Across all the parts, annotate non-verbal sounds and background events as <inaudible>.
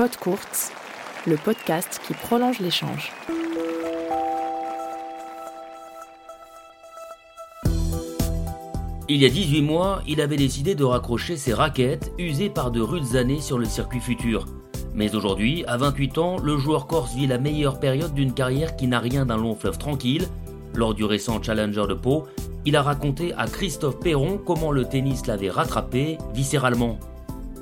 Pod Courts, le podcast qui prolonge l'échange. Il y a 18 mois, il avait décidé de raccrocher ses raquettes usées par de rudes années sur le circuit futur. Mais aujourd'hui, à 28 ans, le joueur corse vit la meilleure période d'une carrière qui n'a rien d'un long fleuve tranquille. Lors du récent Challenger de Pau, il a raconté à Christophe Perron comment le tennis l'avait rattrapé viscéralement.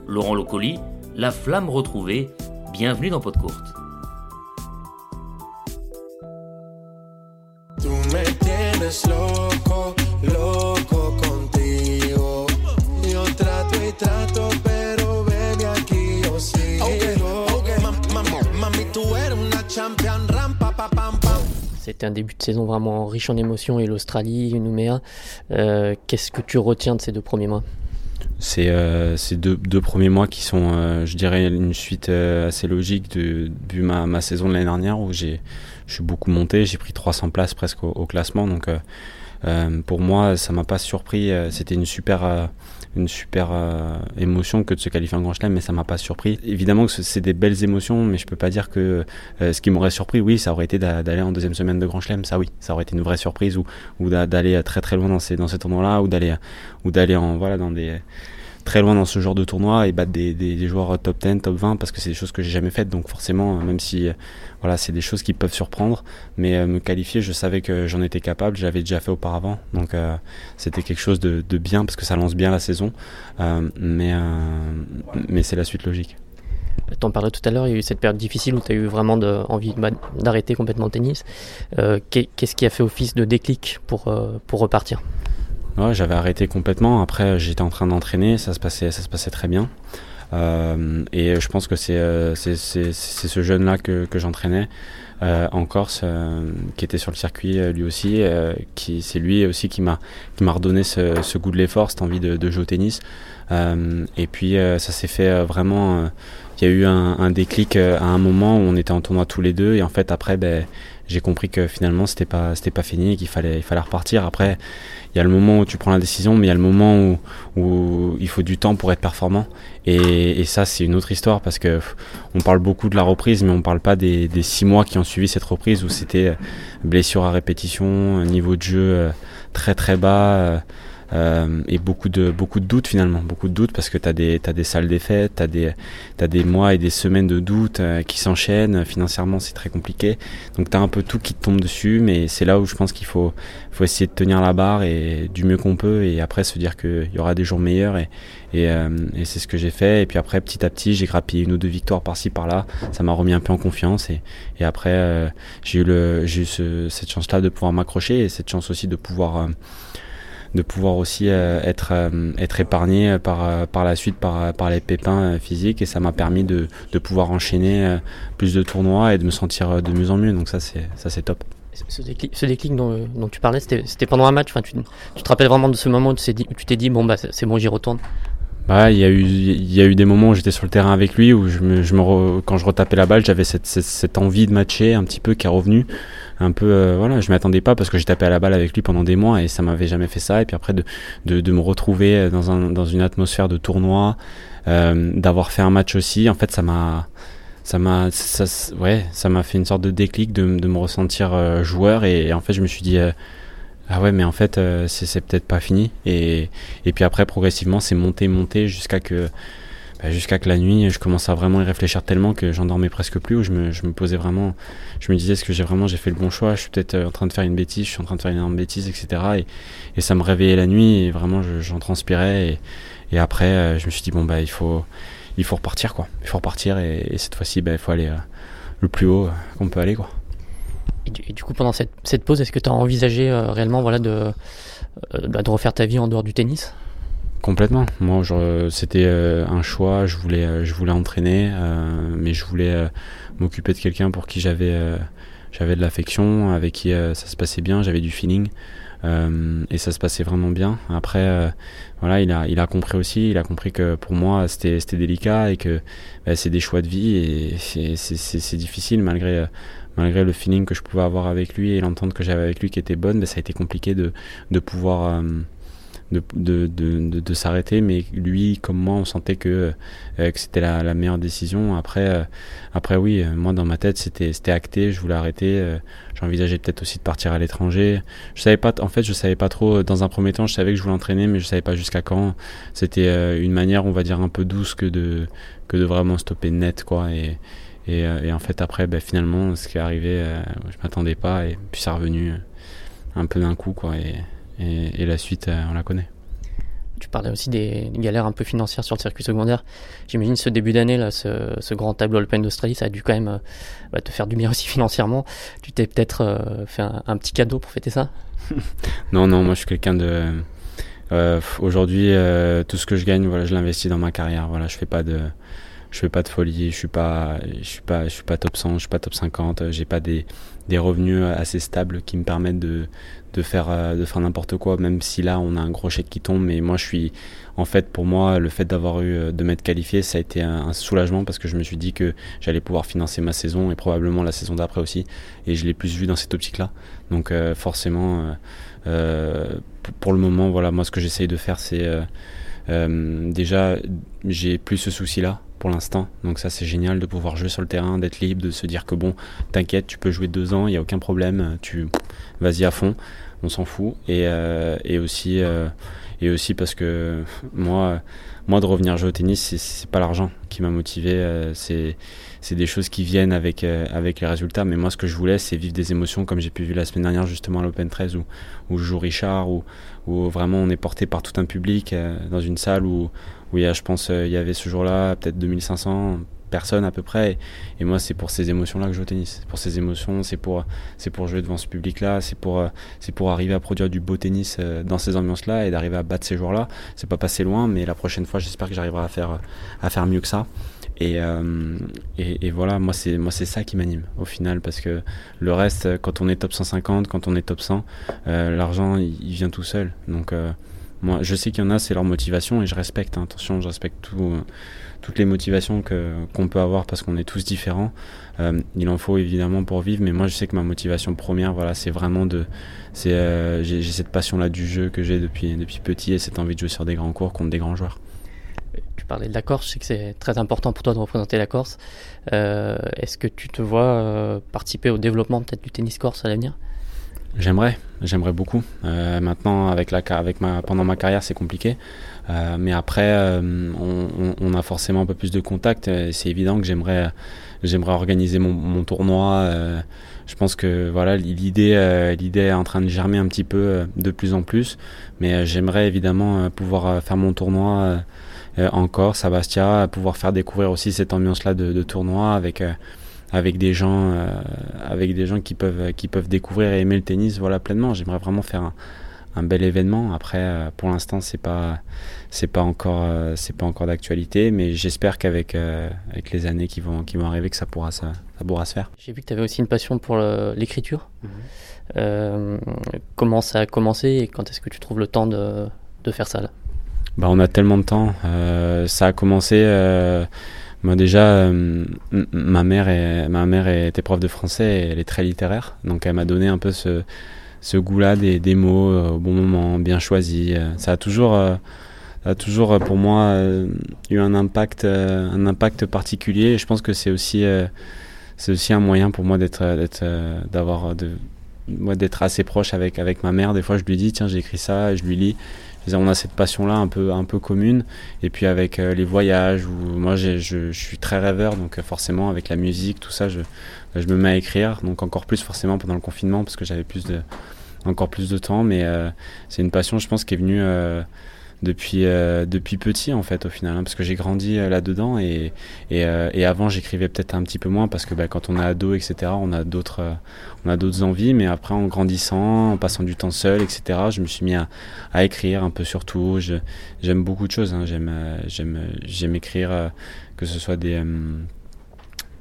Laurent Locoli, la flamme retrouvée, bienvenue dans Pod Courte. C'était un début de saison vraiment riche en émotions et l'Australie, Nouméa. Euh, Qu'est-ce que tu retiens de ces deux premiers mois? C'est euh, ces deux, premiers mois qui sont, euh, je dirais, une suite euh, assez logique de, vu ma, saison de l'année dernière où j'ai, je suis beaucoup monté, j'ai pris 300 places presque au, au classement. Donc pour moi, ça m'a pas surpris. C'était une super une super euh, émotion que de se qualifier en Grand Chelem, mais ça m'a pas surpris. Évidemment que c'est des belles émotions, mais je peux pas dire que euh, ce qui m'aurait surpris, oui, ça aurait été d'aller en deuxième semaine de Grand Chelem, ça oui, ça aurait été une vraie surprise ou, ou d'aller très très loin dans ces dans ces tournois-là, ou d'aller ou d'aller en voilà dans des très loin dans ce genre de tournoi et battre des, des, joueurs top 10, top 20 parce que c'est des choses que j'ai jamais faites. Donc forcément, même si voilà, c'est des choses qui peuvent surprendre, mais euh, me qualifier, je savais que j'en étais capable, j'avais déjà fait auparavant. Donc euh, c'était quelque chose de, de, bien parce que ça lance bien la saison, euh, mais, euh, mais c'est la suite logique. T'en parlais tout à l'heure, il y a eu cette période difficile où tu as eu vraiment envie d'arrêter complètement le tennis. Euh, Qu'est-ce qui a fait office de déclic pour, euh, pour repartir? J'avais arrêté complètement. Après, j'étais en train d'entraîner, ça se passait, ça se passait très bien. Euh, et je pense que c'est euh, c'est ce jeune-là que, que j'entraînais euh, en Corse, qui était sur le circuit lui aussi, qui c'est lui aussi qui m'a qui m'a redonné ce, ce, goût de l'effort, cette envie de, de, jouer au tennis. et puis ça s'est fait vraiment. Il y a eu un, déclic à un moment où on était en tournoi tous les deux, et en fait après, ben j'ai compris que finalement c'était pas c'était pas fini, qu'il fallait il fallait repartir. Après, il y a le moment où tu prends la décision, mais il y a le moment où, où il faut du temps pour être performant. Et, et ça, c'est une autre histoire parce que on parle beaucoup de la reprise, mais on parle pas des, des six mois qui ont suivi cette reprise où c'était blessure à répétition, niveau de jeu très très bas. Euh, et beaucoup de beaucoup de doutes finalement. Beaucoup de doutes parce que tu as des t'as des salles défaites tu as des t'as des mois et des semaines de doutes euh, qui s'enchaînent. Financièrement c'est très compliqué. Donc tu as un peu tout qui te tombe dessus mais c'est là où je pense qu'il faut faut essayer de tenir la barre et du mieux qu'on peut et après se dire qu'il y aura des jours meilleurs et et, euh, et c'est ce que j'ai fait. Et puis après petit à petit j'ai grappillé une ou deux victoires par-ci par-là. Ça m'a remis un peu en confiance et, et après euh, j'ai eu le j'ai eu ce, cette chance là de pouvoir m'accrocher et cette chance aussi de pouvoir de pouvoir aussi euh, être, euh, être épargné par, euh, par la suite par, par les pépins physiques et ça m'a permis de, de pouvoir enchaîner plus de tournois et de me sentir de mieux en mieux. Donc ça c'est ça c'est top. Ce déclic, ce déclic dont, dont, tu parlais, c'était pendant un match. Enfin, tu, tu, te rappelles vraiment de ce moment où tu t'es dit, bon bah c'est bon, j'y retourne. Bah, il y a eu, il y a eu des moments où j'étais sur le terrain avec lui où je me, je me re, quand je retapais la balle, j'avais cette, cette, cette, envie de matcher un petit peu qui est revenue. Un peu, euh, voilà, je m'attendais pas parce que j'ai tapé à la balle avec lui pendant des mois et ça m'avait jamais fait ça. Et puis après de, de, me retrouver dans un, dans une atmosphère de tournoi, euh, d'avoir fait un match aussi, en fait, ça m'a, ça m'a, ouais, ça m'a fait une sorte de déclic de, de me ressentir euh, joueur et, et, en fait, je me suis dit euh, ah ouais mais en fait euh, c'est peut-être pas fini et, et puis après progressivement c'est monté monté jusqu'à que bah, jusqu'à que la nuit je commence à vraiment y réfléchir tellement que j'en dormais presque plus où je me, je me posais vraiment je me disais est-ce que j'ai vraiment j'ai fait le bon choix? Je suis peut-être en train de faire une bêtise je suis en train de faire une énorme bêtise etc et, et ça me réveillait la nuit et vraiment j'en transpirais et, et après euh, je me suis dit bon bah il faut il faut repartir quoi. Il faut repartir et, et cette fois-ci bah, il faut aller euh, le plus haut qu'on peut aller quoi. Et du, coup, pendant cette, cette pause, est-ce que tu as envisagé euh, réellement voilà, de, euh, de refaire ta vie en dehors du tennis? Complètement. Moi, c'était euh, un choix. Je voulais, je voulais entraîner, euh, mais je voulais m'occuper de quelqu'un pour qui j'avais, j'avais de l'affection, avec qui ça se passait bien, j'avais du feeling. Euh, et ça se passait vraiment bien. Après, euh, voilà, il a, il a compris aussi, il a compris que pour moi c'était, c'était délicat et que bah, c'est des choix de vie et c'est, difficile malgré, malgré le feeling que je pouvais avoir avec lui et l'entente que j'avais avec lui qui était bonne, bah, ça a été compliqué de, pouvoir, euh, de, de, de, s'arrêter, mais lui, comme moi, on sentait que, euh, que c'était la, la, meilleure décision? Après, euh, après oui, euh, moi, dans ma tête, c'était, acté, je voulais arrêter. j'envisageais peut-être aussi de partir à l'étranger. Je savais pas, en fait, je savais pas trop. Dans un premier temps, je savais que je voulais entraîner, mais je savais pas jusqu'à quand. C'était une manière, on va dire, un peu douce que de, que de vraiment stopper net, quoi. Et, et, en fait, après, ben, finalement, ce qui est arrivé, je m'attendais pas, et puis ça est revenu un peu d'un coup, quoi. Et, et, la suite, euh, on la connaît. Tu parlais aussi des, galères un peu financières sur le circuit secondaire. J'imagine ce début d'année, là, ce, grand tableau Open d'Australie, ça a dû quand même euh, bah, te faire du bien aussi <laughs> financièrement. Tu t'es peut-être euh, fait un, petit cadeau pour fêter ça? <laughs> Non, non, moi je suis quelqu'un de. Aujourd'hui, tout ce que je gagne, voilà, je l'investis dans ma carrière. Voilà, je fais pas de, je fais pas de folie. Je suis pas, je suis pas, je suis pas top 100, je suis pas top 50. J'ai pas des, des revenus assez stables qui me permettent de, de faire, euh, de faire n'importe quoi, même si là on a un gros chèque qui tombe. Mais moi je suis, en fait, pour moi, le fait d'avoir eu, euh, de m'être qualifié, ça a été un, soulagement parce que je me suis dit que j'allais pouvoir financer ma saison et probablement la saison d'après aussi. Et je l'ai plus vu dans cette optique-là. Donc euh, forcément, pour le moment, voilà, moi ce que j'essaye de faire, c'est déjà, j'ai plus ce souci-là pour l'instant. Donc ça c'est génial de pouvoir jouer sur le terrain, d'être libre, de se dire que bon, t'inquiète, tu peux jouer deux ans, il n'y a aucun problème, tu vas-y à fond, on s'en fout. Et, euh, et aussi euh, et aussi parce que moi, moi de revenir jouer au tennis, c'est pas l'argent qui m'a motivé, euh, c'est c'est des choses qui viennent avec avec les résultats. Mais moi, ce que je voulais, c'est vivre des émotions comme j'ai pu vivre la semaine dernière justement à l'Open 13 où où je joue Richard, où où vraiment on est porté par tout un public dans une salle où où il y a, je pense, il y avait ce jour-là peut-être 2500 personnes à peu près. Et, moi, c'est pour ces émotions-là que je joue au tennis. Pour ces émotions, c'est pour, c'est pour jouer devant ce public-là, c'est pour, c'est pour arriver à produire du beau tennis euh, dans ces ambiances-là et d'arriver à battre ces joueurs-là. C'est pas passé loin, mais la prochaine fois, j'espère que j'arriverai à faire, à faire mieux que ça. Et, euh, et, voilà, moi c'est moi c'est ça qui m'anime au final parce que le reste, quand on est top 150, quand on est top 100, euh, l'argent il, vient tout seul. Donc moi, je sais qu'il y en a, c'est leur motivation et je respecte. Hein, attention, je respecte tout toutes les motivations qu'on peut avoir parce qu'on est tous différents. Euh, il en faut évidemment pour vivre, mais moi je sais que ma motivation première, voilà, c'est vraiment de, c'est, euh, j'ai, cette passion-là du jeu que j'ai depuis depuis petit et cette envie de jouer sur des grands cours contre des grands joueurs. Tu parlais de la Corse, je sais que c'est très important pour toi de représenter la Corse. Euh, est-ce que tu te vois participer au développement peut-être du tennis corse à l'avenir? J'aimerais, j'aimerais beaucoup. Euh, maintenant, avec la, avec ma, pendant ma carrière, c'est compliqué. Euh, mais après, euh, on, a forcément un peu plus de contacts. C'est évident que j'aimerais, j'aimerais organiser mon, mon tournoi. je pense que voilà, l'idée, l'idée est en train de germer un petit peu de plus en plus. Mais j'aimerais évidemment pouvoir faire mon tournoi en Corse, à Bastia, pouvoir faire découvrir aussi cette ambiance-là de, de tournoi avec avec des gens euh, avec des gens qui peuvent qui peuvent découvrir et aimer le tennis voilà pleinement. J'aimerais vraiment faire un, un bel événement. Après euh, pour l'instant c'est pas c'est pas encore euh, c'est pas encore d'actualité mais j'espère qu'avec avec les années qui vont qui vont arriver que ça pourra ça, ça pourra se faire. J'ai vu que tu avais aussi une passion pour l'écriture. Mhm. comment ça a commencé et quand est-ce que tu trouves le temps de, de faire ça là? Bah on a tellement de temps. Ça a commencé moi déjà, euh, ma mère est ma mère était prof de français et elle est très littéraire, donc elle m'a donné un peu ce, ce goût-là des, des, mots euh, au bon moment, bien choisis. Euh, ça a toujours a toujours pour moi eu un impact un impact particulier. Et je pense que c'est aussi c'est aussi un moyen pour moi d'être d'être d'avoir de d'être assez proche avec avec ma mère. Des fois, je lui dis tiens j'ai écrit ça, et je lui lis on a cette passion-là un peu, un peu commune. Et puis avec euh, les voyages, où moi je, je, suis très rêveur, donc euh, forcément avec la musique, tout ça, je, je me mets à écrire. Donc encore plus forcément pendant le confinement, parce que j'avais plus de, encore plus de temps. Mais euh, c'est une passion, je pense, qui est venue depuis euh, depuis petit en fait au final hein, parce que j'ai grandi euh, là dedans et euh, et avant j'écrivais peut-être un petit peu moins parce que bah, quand on est ado etc on a d'autres on a d'autres envies mais après en grandissant en passant du temps seul etc je me suis mis à, écrire un peu sur tout j'aime beaucoup de choses hein. j'aime écrire que ce soit des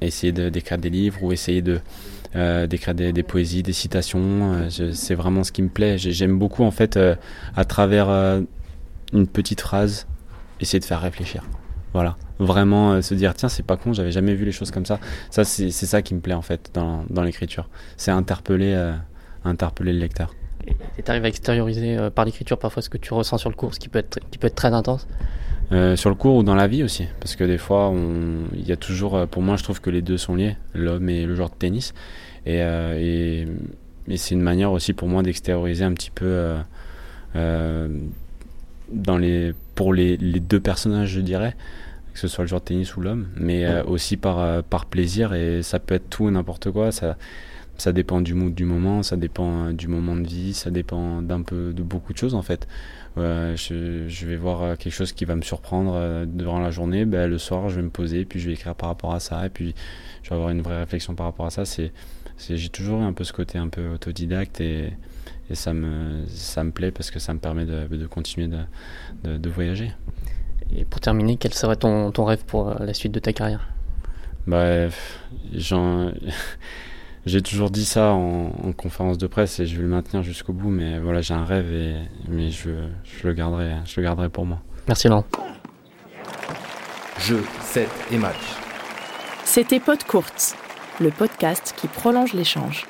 essayer d'écrire des livres ou essayer d'écrire des, des, poésies, des citations. c'est vraiment ce qui me plaît. J'aime beaucoup en fait à travers une petite phrase, essayer de faire réfléchir. Voilà, vraiment euh, se dire tiens c'est pas con, j'avais jamais vu les choses comme ça. Ça c'est ça qui me plaît en fait dans, dans l'écriture. C'est interpeller, euh, interpeller le lecteur. Et tu arrives à extérioriser euh, par l'écriture parfois ce que tu ressens sur le cours, ce qui peut être, qui peut être très intense? Sur le cours ou dans la vie aussi. Parce que des fois, il y a toujours. Pour moi, je trouve que les deux sont liés, l'homme et le joueur de tennis. Et, et, c'est une manière aussi pour moi d'extérioriser un petit peu. Dans les, pour les, les, deux personnages, je dirais, que ce soit le joueur de tennis ou l'homme, mais aussi par, par plaisir. Et ça peut être tout et n'importe quoi. Ça, ça dépend du mood du moment, ça dépend euh, du moment de vie, ça dépend d'un peu de beaucoup de choses en fait. Je, vais voir euh, quelque chose qui va me surprendre euh, durant la journée, ben, le soir je vais me poser, puis je vais écrire par rapport à ça, et puis je vais avoir une vraie réflexion par rapport à ça. C'est, j'ai toujours eu un peu ce côté un peu autodidacte et, et ça, me, ça me plaît parce que ça me permet de, de continuer de, de, voyager. Et pour terminer, quel serait ton, ton rêve pour la suite de ta carrière? Bah, j'en <laughs> j'ai toujours dit ça en, conférence de presse et je vais le maintenir jusqu'au bout. Mais voilà, j'ai un rêve et mais je, je, le garderai, je le garderai pour moi. Merci Laurent. Jeu, 7 et match. C'était Pod Courte, le podcast qui prolonge l'échange.